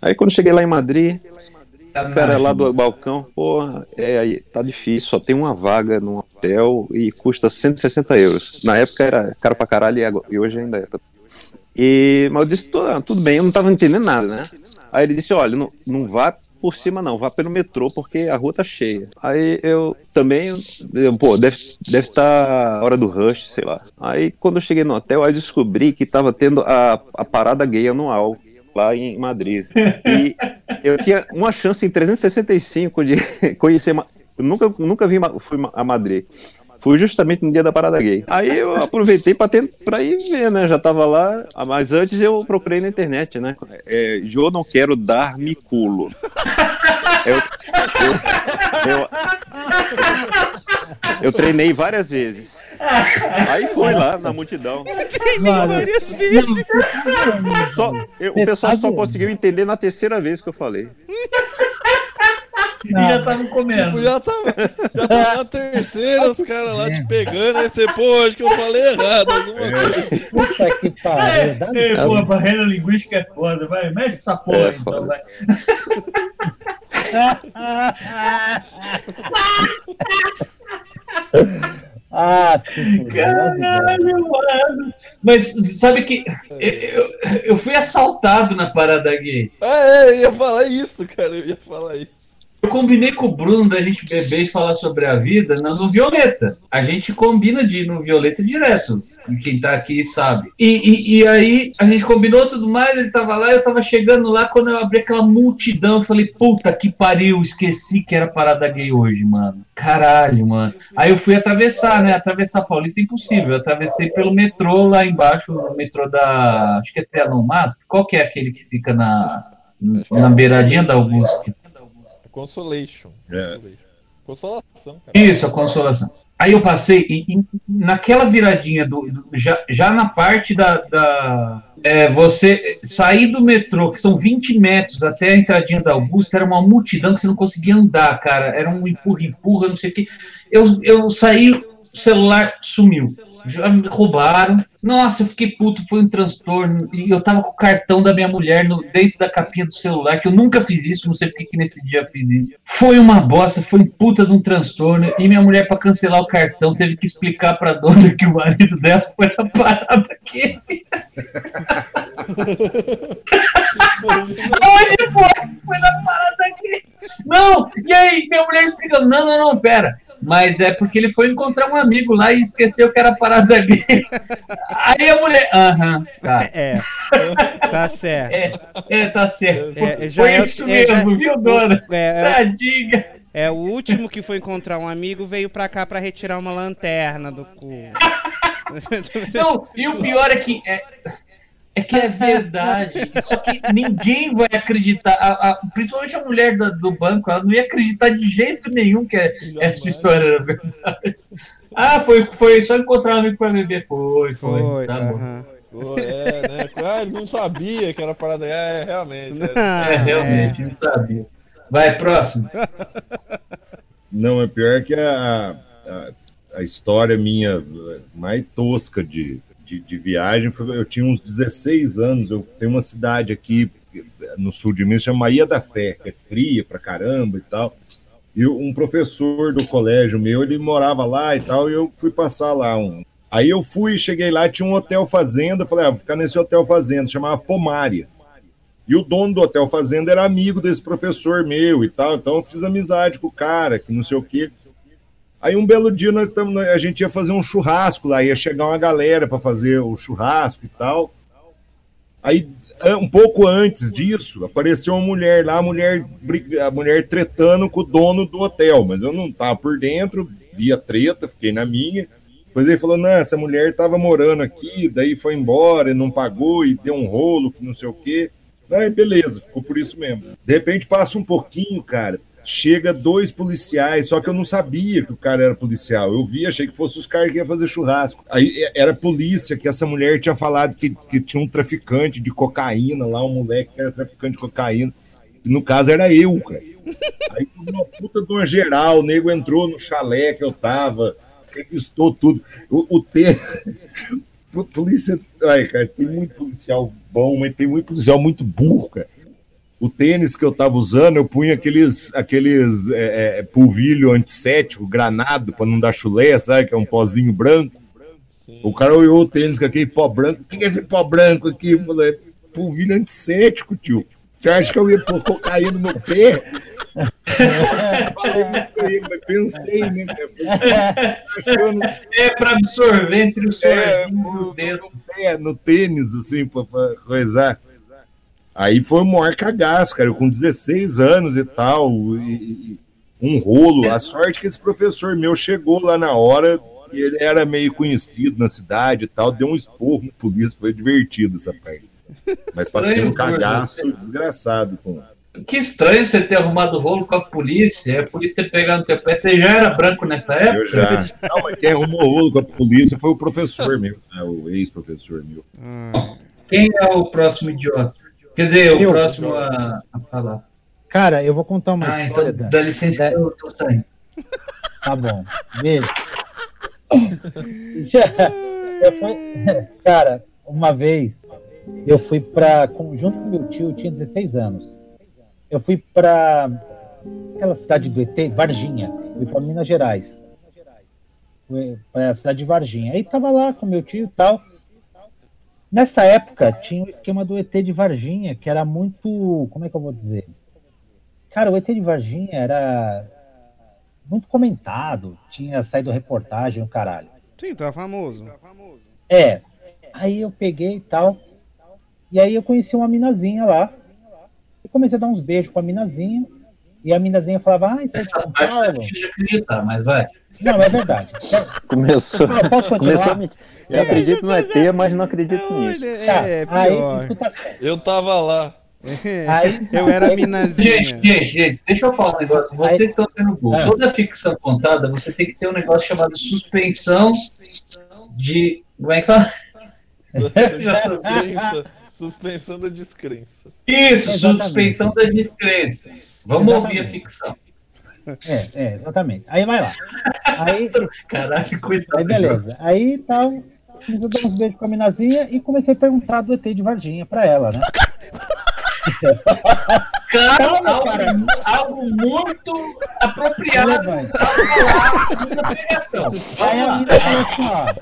Aí quando cheguei lá em Madrid, Tá o cara lá do balcão, porra, é, aí, tá difícil, só tem uma vaga num hotel e custa 160 euros. Na época era caro pra caralho e, hoje ainda é. E, mas eu disse, "Tô- ah, tudo bem, eu não tava entendendo nada, né? Aí ele disse, olha, não, não vá por cima não, vá pelo metrô, porque a rua tá cheia. Aí eu também, eu, pô, deve estar deve tá hora do rush, sei lá. Aí quando eu cheguei no hotel, aí descobri que tava tendo a, a parada gay anual lá em Madrid. E eu tinha uma chance em 365 de conhecer. Eu nunca, nunca vi, fui a Madrid. Fui justamente no dia da parada gay. Aí eu aproveitei pra, tent- pra ir ver, né? Já tava lá. Ah, Mas antes eu procurei na internet, né? É, Jô, não quero dar-me culo. Eu, eu, eu, eu treinei várias vezes. Aí foi lá na multidão. Só, eu- o pessoal só conseguiu entender na terceira vez que eu falei. E já estavam comendo. Tipo, já tava, já tava na terceira, os caras lá te pegando, aí você, pô, acho que eu falei errado alguma coisa. puta que pariu. Dá Ei, pô, a barreira linguística é foda, vai, mexe essa porra É então, foda. vai. Ah, ideias. Caralho, mano. Mas sabe que eu, eu- eu fui assaltado na parada gay. Ah, é, eu ia falar isso, cara, eu ia falar isso. Eu combinei com o Bruno da gente beber e falar sobre a vida no, no Violeta. A gente combina de ir no Violeta direto. Quem tá aqui sabe. E, e, e aí a gente combinou tudo mais, ele tava lá, eu tava chegando lá, quando eu abri aquela multidão, eu falei, puta que pariu, esqueci que era parada gay hoje, mano. Caralho, mano. Aí eu fui atravessar, né? Atravessar Paulista é impossível. Eu atravessei pelo metrô lá embaixo, o metrô da. Acho que é Trianon Masp. Qual que é aquele que fica na, na beiradinha da Augusta? Consolation. É. Consolation. Consolação, cara. Isso, a consolação. Aí eu passei e, e naquela viradinha do, do- já, já na parte da, da é, você sair do metrô, que são 20 metros até a entradinha da Augusta, era uma multidão que você não conseguia andar, cara. Era um empurra, empurra, não sei o que. Eu, eu saí, o celular sumiu. Já me roubaram. Nossa, eu fiquei puto, foi um transtorno. E eu tava com o cartão da minha mulher no, dentro da capinha do celular, que eu nunca fiz isso, não sei porque que nesse dia eu fiz isso. Foi uma bosta, foi um puta de um transtorno. E minha mulher, pra cancelar o cartão, teve que explicar pra dona que o marido dela foi na parada aqui. Onde foi? Foi na parada aqui. Não! E aí, minha mulher explicando: não, não, não, pera. Mas é porque ele foi encontrar um amigo lá e esqueceu que era parada gay. Aí a mulher, aham, tá. É, tá certo. É, é, tá certo. É, já foi é- isso é, mesmo, viu, dona? É, é, Tadinha. é, o último que foi encontrar um amigo veio pra cá pra retirar uma lanterna do cu. Não, e o pior é que é, é que é verdade. Só que ninguém vai acreditar. A- a- principalmente a mulher da- do banco, ela não ia acreditar de jeito nenhum que é- essa história era verdade. Ah, foi, foi só encontrar um amigo pra beber. Foi, foi. Foi, tá bom. aham. Pô, é, né? Ah, ele não sabia que era parada. É, realmente. é. Ah, É, realmente, não sabia. Vai, próximo. Não, é pior que a, a, a história minha mais tosca de, de, de viagem. Eu tinha uns 16 anos, eu tenho uma cidade aqui no sul de Minas, chama Maria da Fé, que é fria pra caramba e tal. E um professor do colégio meu, ele morava lá e tal, e eu fui passar lá um. Aí eu fui, cheguei lá, tinha um hotel fazenda, falei, ah, vou ficar nesse hotel fazenda, chamava Pomária. E o dono do Hotel Fazenda era amigo desse professor meu e tal. Então eu fiz amizade com o cara, que não sei o quê. Aí um belo dia nós tamo, a gente ia fazer um churrasco lá, ia chegar uma galera para fazer o churrasco e tal. Aí an- um pouco antes disso, apareceu uma mulher lá, a mulher, a mulher tretando com o dono do hotel, mas eu não tava por dentro, vi a treta, fiquei na minha. Depois ele falou: não, essa mulher estava morando aqui, daí foi embora e não pagou e deu um rolo, que não sei o quê. Aí, beleza, ficou por isso mesmo. De repente passa um pouquinho, cara. Chega dois policiais, só que eu não sabia que o cara era policial. Eu vi, achei que fosse os caras que iam fazer churrasco. Aí é, era polícia, que essa mulher tinha falado que, que tinha um traficante de cocaína lá, um moleque que era traficante de cocaína. No caso era eu, cara. Aí uma puta de uma geral, o nego entrou no chalé que eu tava, revistou tudo. O, o T. Polícia. Ai, cara, tem muito policial bom, mas tem muito policial muito burro, cara. O tênis que eu tava usando, eu punha aqueles, aqueles é, é, pulvilho antisséptico, granado, para não dar chulé, sabe? Que é um pozinho branco. O cara olhou o tênis com aquele pó branco. O que é esse pó branco aqui? Eu falei, pulvilho antisséptico, tio. Você acha que eu ia pôr cocaína no meu pé? Falei mas pensei, né? É para absorver entre os é, sorzinhos no, no pé, no tênis, assim, pra coisar. Aí foi o maior cagaço, cara. Eu com 16 anos e tal, e- e um rolo. A sorte que esse professor meu chegou lá na hora, e ele era meio conhecido na cidade e tal, deu um esporro na polícia, foi divertido essa parte. Mas passei um cagaço desgraçado com Que estranho você ter arrumado rolo com a polícia, e a polícia ter pegado no teu pé. Você já era branco nessa época? eu já. Não, mas quem arrumou rolo com a polícia foi o professor meu, né, o ex-professor meu. Ah, Quem é o próximo idiota? Quer dizer, o Eu. próximo a, a falar. Cara, eu vou contar uma Ah, história. então Dan. dá licença Da- que eu tô saindo. Tá bom. Beijo. Fui- cara, uma vez eu fui pra. com- junto com meu tio, eu tinha 16 anos. Eu fui pra aquela cidade do ET, Varginha. Fui pra Minas Gerais. Fui pra cidade de Varginha. Aí tava lá com meu tio e tal. Nessa época tinha o esquema do ET de Varginha, que era muito. Como é que eu vou dizer? Cara, o ET de Varginha era muito comentado, tinha saído reportagem, o caralho. sim, tá famoso. É, aí eu peguei e tal, e aí eu conheci uma minazinha lá, e comecei a dar uns beijos com a minazinha, e a minazinha falava, ah, você é Essa São parte é Paulo? difícil de acreditar, mas vai. Não, é verdade. Começou. Eu posso continuar? Começou a mentir. Eu acredito no ET, mas não acredito nisso. Tá, É, aí, pior. escuta. Eu tava lá. Aí, Eu era aí- minazinha. Gente, gente, gente, deixa eu falar um negócio. Vocês que estão sendo burros. Ah. Toda ficção contada, você tem que ter um negócio chamado suspensão de. Como é que fala? Suspensão da descrença. Isso, Exatamente. suspensão da descrença. Vamos Exatamente. ouvir a ficção. É, é, exatamente. Aí vai lá. Aí, Caralho, cuidado. Aí beleza. Aí tal, comecei a dar uns beijos com a minazinha e comecei a perguntar do ET de Varginha pra ela, né? Cara, Calma, algo, algo muito apropriado numa pregação. Aí a mina falou assim, ó.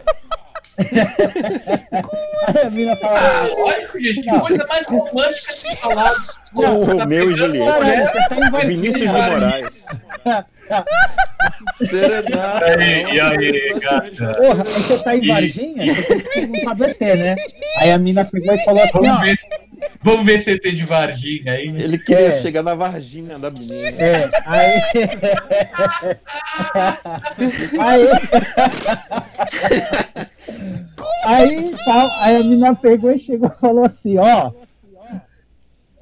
Aí a mina falou, Ah, lógico, gente, que Não. coisa mais romântica se falar. O Romeu e Julieta. caralho, você tá. Vinícius de Moraes. Serenata. Aí, e aí, gata? Porra, aí você tá em Varginha, você tem que perguntar do ET, né? Aí a mina pegou e falou assim, Vamos ó. ver, se, vamos ver se tem de Varginha aí. Ele queria É. chegar na Varginha da menina. É, aí. aí. aí tal, aí a mina pegou e chegou e falou assim: ó.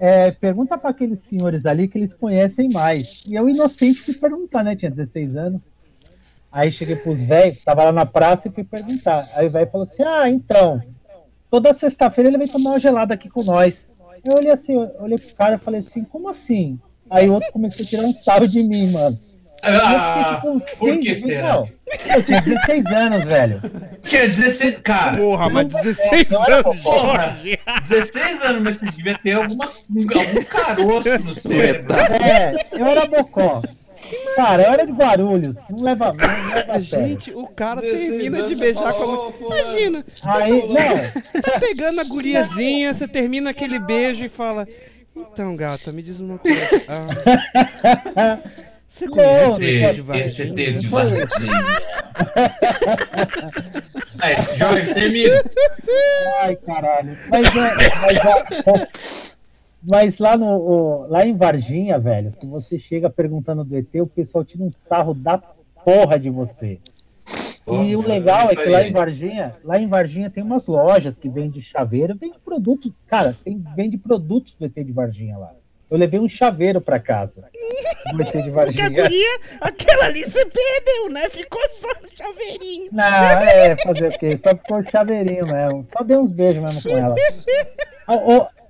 É, pergunta para aqueles senhores ali que eles conhecem mais. E eu, inocente, fui perguntar, né? Tinha 16 anos. Aí cheguei pros velhos, tava lá na praça e fui perguntar. Aí o velho falou assim: ah, então. Toda sexta-feira ele vem tomar uma gelada aqui com nós. Eu olhei assim, eu olhei pro cara e falei assim: como assim? Aí o outro começou a tirar um sarro de mim, mano. Ah, tipo, por que "Gente, será? Eu tinha 16 anos, velho. Tinha 16, cara. Porra, mas Não, 16 não era anos, porra. Jorge. 16 anos, mas você devia ter alguma, algum caroço no cérebro. É, eu era bocó. Cara, eu era de Guarulhos. Não leva, não leva. Gente, o cara 16 termina de beijar com a mulher. Imagina, Aí, não, tá pegando a guriazinha, você termina aquele beijo e fala. Então, gata, me diz uma coisa. Ah, você conhece Esse Varginha? ET de Varginha. Aí, Jorge, termina. ai, caralho. Mas, é, mas, é, mas lá, no, o- lá em Varginha, velho, se você chega perguntando do ET, o pessoal tira um sarro da porra de você. E o legal é que lá em Varginha, lá em Varginha tem umas lojas que vendem chaveiro, vende produtos, cara, tem, vende produtos do ET de Varginha lá. Eu levei um chaveiro pra casa. Do ET de Porque a Varginha. guria, aquela ali você perdeu, né? Ficou só chaveirinho. Não, é, fazer o quê? Só ficou chaveirinho mesmo. Só dei uns beijos mesmo com ela.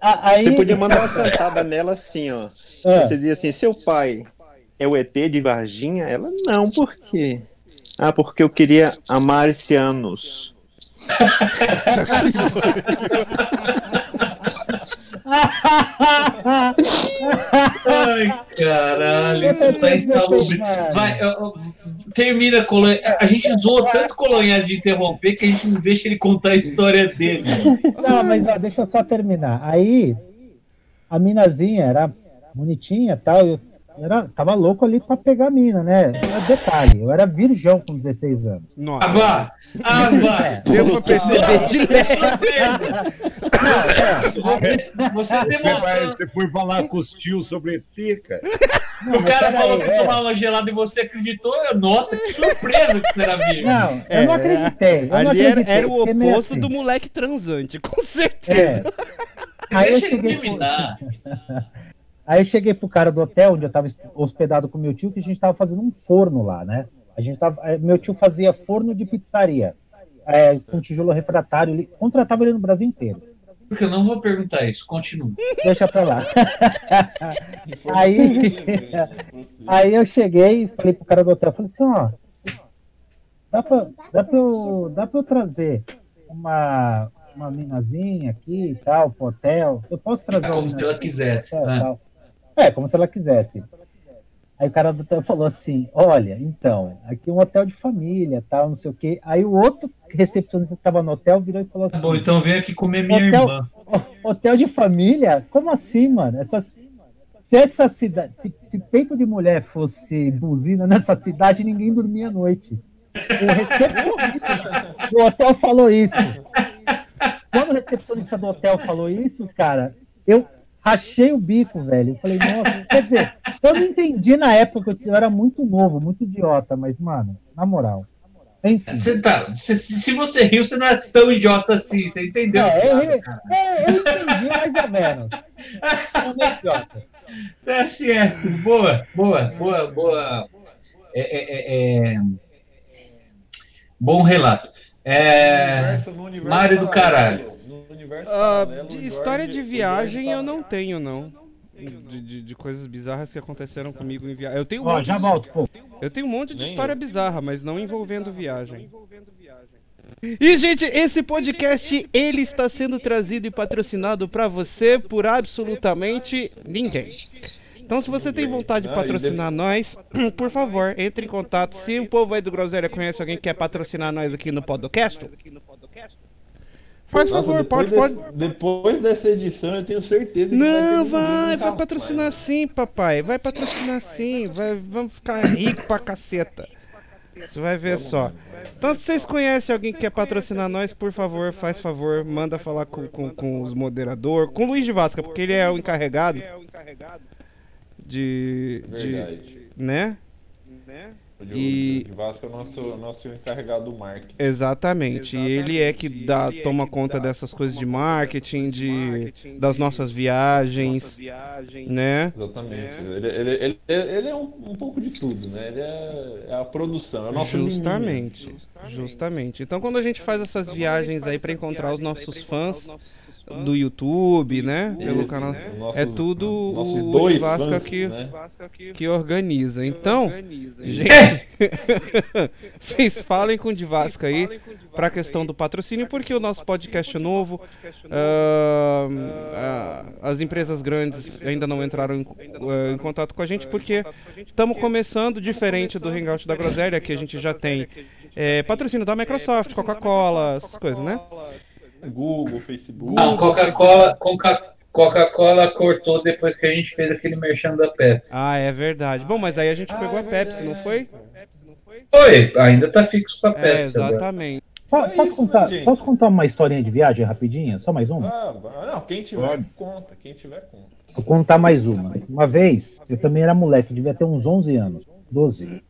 Ah, Aí, Você podia mandar uma cantada nela assim, ó. Ah. Você dizia assim, seu pai é o ET de Varginha? Ela, não, por quê? Ah, porque eu queria amar esse anos. Ai, caralho, isso tá insalubre. Vai, termina a colônia. A gente zoou tanto coloniais de interromper que a gente não deixa ele contar a história dele. Não, mas ó, deixa eu só terminar. Aí, a minazinha era bonitinha e tal. Eu era, tava louco ali pra pegar a mina, né? Detalhe, eu era virgão com 16 anos. Nossa, Ah, vá! Ah, vá! deu pra perceber. Você Você, demonstrou. vai- você foi falar com os tios sobre ET, cara. O cara falou que é. tomava gelado e você acreditou. Nossa, que surpresa que era vir. Não, eu É, não acreditei. Eu não Ali era, acreditei. era o fiquei meio oposto assim. do moleque transante, com certeza. É. Aí eu Deixa ele cheguei. Aí eu cheguei pro cara do hotel onde eu tava hospedado com meu tio, que a gente tava fazendo um forno lá, né? A gente tava, eh, meu tio fazia forno de pizzaria, é, com tijolo refratário, ele contratava ele no Brasil inteiro. Porque eu não vou perguntar isso. Continua. Deixa pra lá. Aí, aí eu cheguei e falei pro cara do hotel, falei assim, ó, dá pra, dá pra, eu, dá pra eu trazer uma, uma minazinha aqui e tal, pro hotel? Eu posso trazer É uma como se minazinha ela quisesse. hotel e né? Tal?" É, como se ela quisesse. Aí o cara do hotel falou assim: Olha, então, aqui é um hotel de família, tal, não sei o quê. Aí o outro recepcionista que tava no hotel virou e falou Tá assim: bom, então vem aqui comer minha Hotel- irmã. Hotel de família? Como assim, mano? Essas, se essa cidade, se, se peito de mulher fosse buzina nessa cidade, ninguém dormia à noite. O recepcionista do hotel falou isso. Quando o recepcionista do hotel falou isso, cara, eu rachei o bico, velho. Eu falei, nossa, quer dizer, eu não entendi na época, eu era muito novo, muito idiota, mas, mano, na moral. Enfim. Você tá, se, se você riu, você não é tão idiota assim. Você entendeu? É, eu, cara? é, eu entendi mais ou menos. Eu não é idiota. Tá certo. Boa, boa, boa, boa. É, é, é, é... Bom relato. É... Mário do caralho. Ah, de história de viagem eu não tenho, não. De, de- de coisas bizarras que aconteceram comigo em viagem. Eu tenho um Ó, monte já de- volto, pô. Eu tenho um monte de Nem história bizarra, mas não envolvendo viagem. E, gente, esse podcast, ele está sendo trazido e patrocinado pra você por absolutamente ninguém. Então, se você tem vontade de Ah, patrocinar nós, por favor, entre em contato. Se o povo aí do Groselha conhece alguém que quer patrocinar nós aqui no podcast, faz Nossa, favor, depois, pode, pode. desse- depois dessa edição, eu tenho certeza que vai ter Não, vai, nunca vai patrocinar sim, papai. Vai patrocinar sim. Vai, vamos ficar rico pra caceta. Você vai ver só. Então, se vocês conhecem alguém que quer patrocinar nós, por favor, faz favor, manda falar com, com, com os moderadores, com o Luiz de Vasca, porque ele é o encarregado de. de Verdade. né? O E- de Vasco é o nosso, nosso encarregado do marketing. Exatamente. E ele é que dá, toma conta dessas coisas de marketing, de, das nossas viagens, né? Exatamente. Ele, ele, ele, ele é um, um pouco de tudo, né? Ele é, é a produção, é o nosso Justamente, menino. justamente. Então quando a gente faz essas viagens aí pra encontrar os nossos fãs do YouTube, né, pelo canal, nossos- é tudo nossos o dois Vasca fãs, que né? que organiza. Então, gente, vocês falem com o Divasca aí pra questão do patrocínio, porque o nosso podcast é novo, ah, ah, as empresas grandes ainda não entraram em, ah, em contato com a gente, porque estamos começando diferente do Hangout da Groselha, que a gente já tem é, patrocínio da Microsoft, Coca-Cola, essas coisas, né? Google, Facebook. Não, Coca-Cola Coca Coca-Cola cortou depois que a gente fez aquele merchan da Pepsi. Ah, é verdade. Bom, mas aí a gente pegou a Pepsi, não foi? Oi, ainda tá fixo com a É, Pepsi agora. exatamente. É Posso isso, contar, gente. posso contar uma historinha de viagem rapidinha? Só mais uma? Ah, não, quem tiver Pode. conta, quem tiver conta. Vou contar mais uma. Uma vez, eu também era moleque, devia ter uns 11 anos. 12.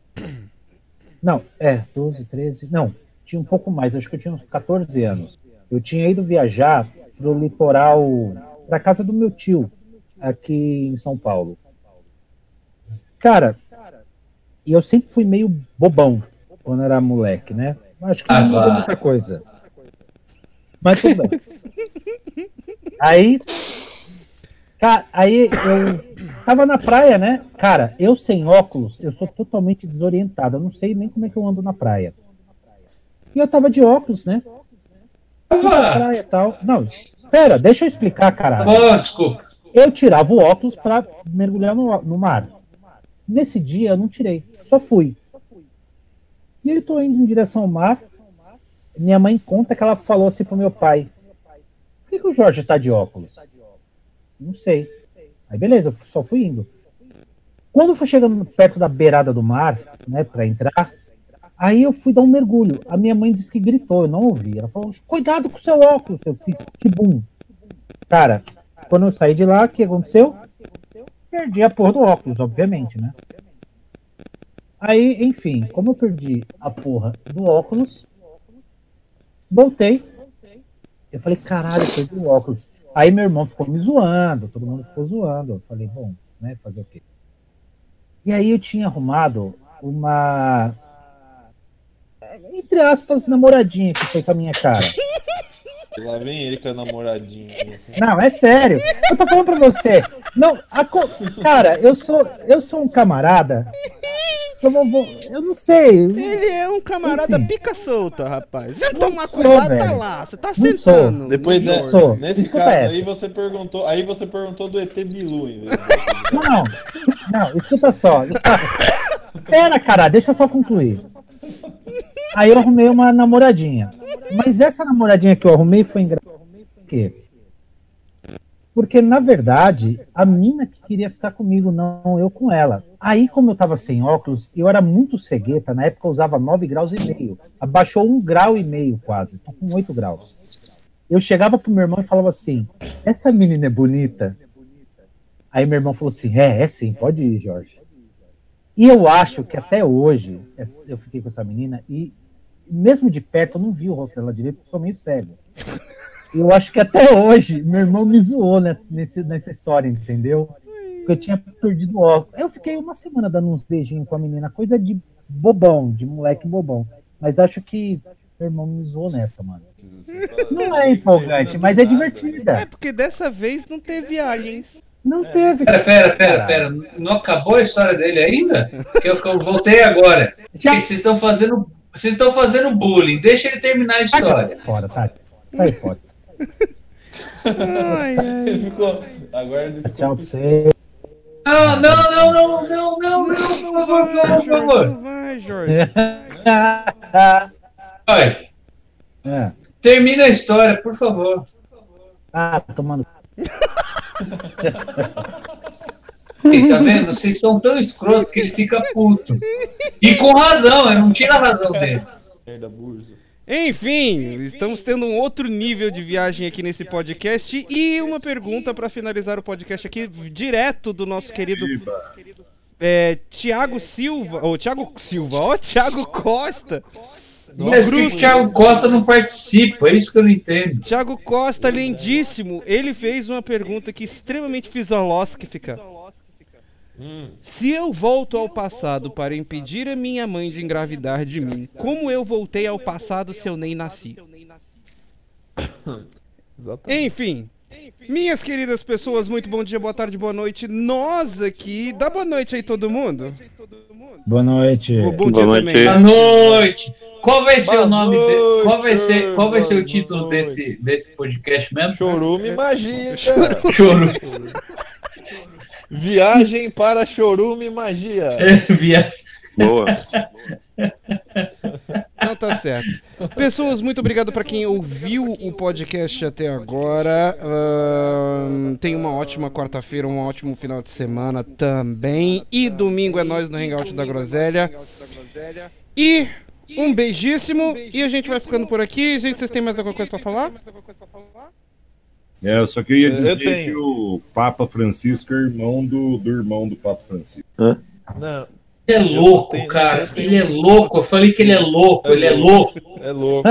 Não, é, 12, 13. Não, tinha um pouco mais, acho que eu tinha uns 14 anos. Eu tinha ido viajar pro litoral, pra casa do meu tio, aqui em São Paulo. Cara, e eu sempre fui meio bobão quando era moleque, né? Acho que não mudou muita coisa. Mas tudo bem. Aí, aí eu tava na praia, né? Cara, eu sem óculos, eu sou totalmente desorientado. Eu não sei nem como é que eu ando na praia. E eu tava de óculos, né? Ah, praia e tal. Não, pera, deixa eu explicar, caralho bom, desculpa. eu tirava o óculos para mergulhar no, no mar. Nesse dia eu não tirei, só fui. E eu tô indo em direção ao mar. Minha mãe conta que ela falou assim pro meu pai: Por que, que o Jorge tá de óculos? Não sei. Aí beleza, eu só fui indo. Quando eu fui chegando perto da beirada do mar, né, para entrar, aí eu fui dar um mergulho. A minha mãe disse que gritou, eu não ouvi. Ela falou: Cuidado com o seu óculos. Eu fiz tibum. Cara, quando eu saí de lá, o que aconteceu? Perdi a porra do óculos, obviamente, né? Aí, enfim, como eu perdi a porra do óculos, voltei. Eu falei, caralho, eu perdi o óculos. Aí meu irmão ficou me zoando, todo mundo ficou zoando. Eu falei, bom, né, fazer o quê? E aí eu tinha arrumado uma, entre aspas, namoradinha que foi com a minha cara. Lá vem ele com a namoradinha. Não, é sério. Eu tô falando pra você. Não, a co- cara, eu sou, eu sou um camarada. Eu, vou- eu não sei. Ele é um camarada Enfim. pica solta, rapaz. Você tomar sou, cuidado, tá lá. Você tá Não sentando. Depois no da, Não sou. nesse Escuta caso essa. aí você perguntou, aí você perguntou do ET Bilu, Não, não, escuta só. Pera, cara, deixa eu só concluir. Aí eu arrumei uma namoradinha. Mas essa namoradinha que eu arrumei foi engraçada. Por quê? Porque, na verdade, a mina que queria ficar comigo, não eu com ela. Aí, como eu tava sem óculos, eu era muito cegueta. Na época eu usava 9 graus e meio. Abaixou um grau e meio quase. Tô com 8 graus. Eu chegava pro meu irmão e falava assim: Essa menina é bonita? Aí meu irmão falou assim: É, é sim, pode ir, Jorge. E eu acho que até hoje eu fiquei com essa menina e, mesmo de perto, eu não vi o rosto dela direito, porque eu sou meio cego. Eu acho que até hoje meu irmão me zoou nessa, nessa história, entendeu? Porque eu tinha perdido o óculos. Eu fiquei uma semana dando uns beijinhos com a menina, coisa de bobão, de moleque bobão. Mas acho que meu irmão me zoou nessa, mano. Não é empolgante, mas é É divertida. porque dessa vez não teve aliens. Não teve. Pera, pera, pera, pera. Não acabou a história dele ainda? Que eu, que eu voltei agora. Já Gente, vocês estão fazendo. Vocês estão fazendo bullying. Deixa ele terminar a história. fora, tá? Sai fora. Ai, ai. Ele ficou. Agora ele ficou. Tchau pra você. Não, não, não, não, não, não, não, por favor, por favor, por favor. Vai, Jorge. Vai, É. termina a história, por favor. Ah, tomando. Ei, tá vendo? Vocês são tão escroto que ele fica puto. E com razão, eu não tiro a razão dele. Merda. Enfim, estamos tendo um outro nível de viagem aqui nesse podcast e uma pergunta para finalizar o podcast aqui, direto do nosso querido é, Tiago Silva, ou Tiago Silva, ó, Tiago Costa. Mas por que o Thiago Costa não participa? É isso que eu não entendo. Tiago Costa, lindíssimo, ele fez uma pergunta aqui extremamente fisiológica. Se eu volto ao passado para impedir a minha mãe de engravidar de mim, como eu voltei ao passado se eu nem nasci? Exatamente. Enfim, minhas queridas pessoas, muito bom dia, boa tarde, boa noite. Nós aqui, dá boa noite aí todo mundo. Boa noite. Bom, bom Boa noite. Boa noite. Qual vai ser Boa o nome? de- noite, Qual vai ser? Qual vai ser o título desse desse podcast mesmo? Chorume Magia, cara. Viagem para Chorume Magia. Via- Boa. Então tá certo. Pessoas, muito obrigado para quem ouviu o podcast até agora. Ahn, tenha uma ótima quarta-feira, um ótimo final de semana também. E domingo é nós no Hangout da Groselha. E um beijíssimo. E a gente vai ficando por aqui. Gente, vocês têm mais alguma coisa para falar? É, eu só queria Eu dizer tenho. que o Papa Francisco é irmão do, do irmão do Papa Francisco. Não, Ele é louco, tenho- cara. Ele é louco. Eu falei que ele é louco. Ele é louco. é louco.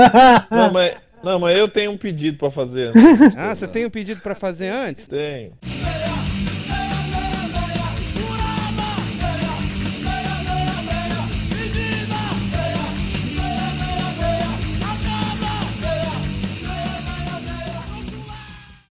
Não, mas, não, mas eu tenho um pedido pra fazer. antes. Ah, você tem um pedido para fazer antes? Tenho.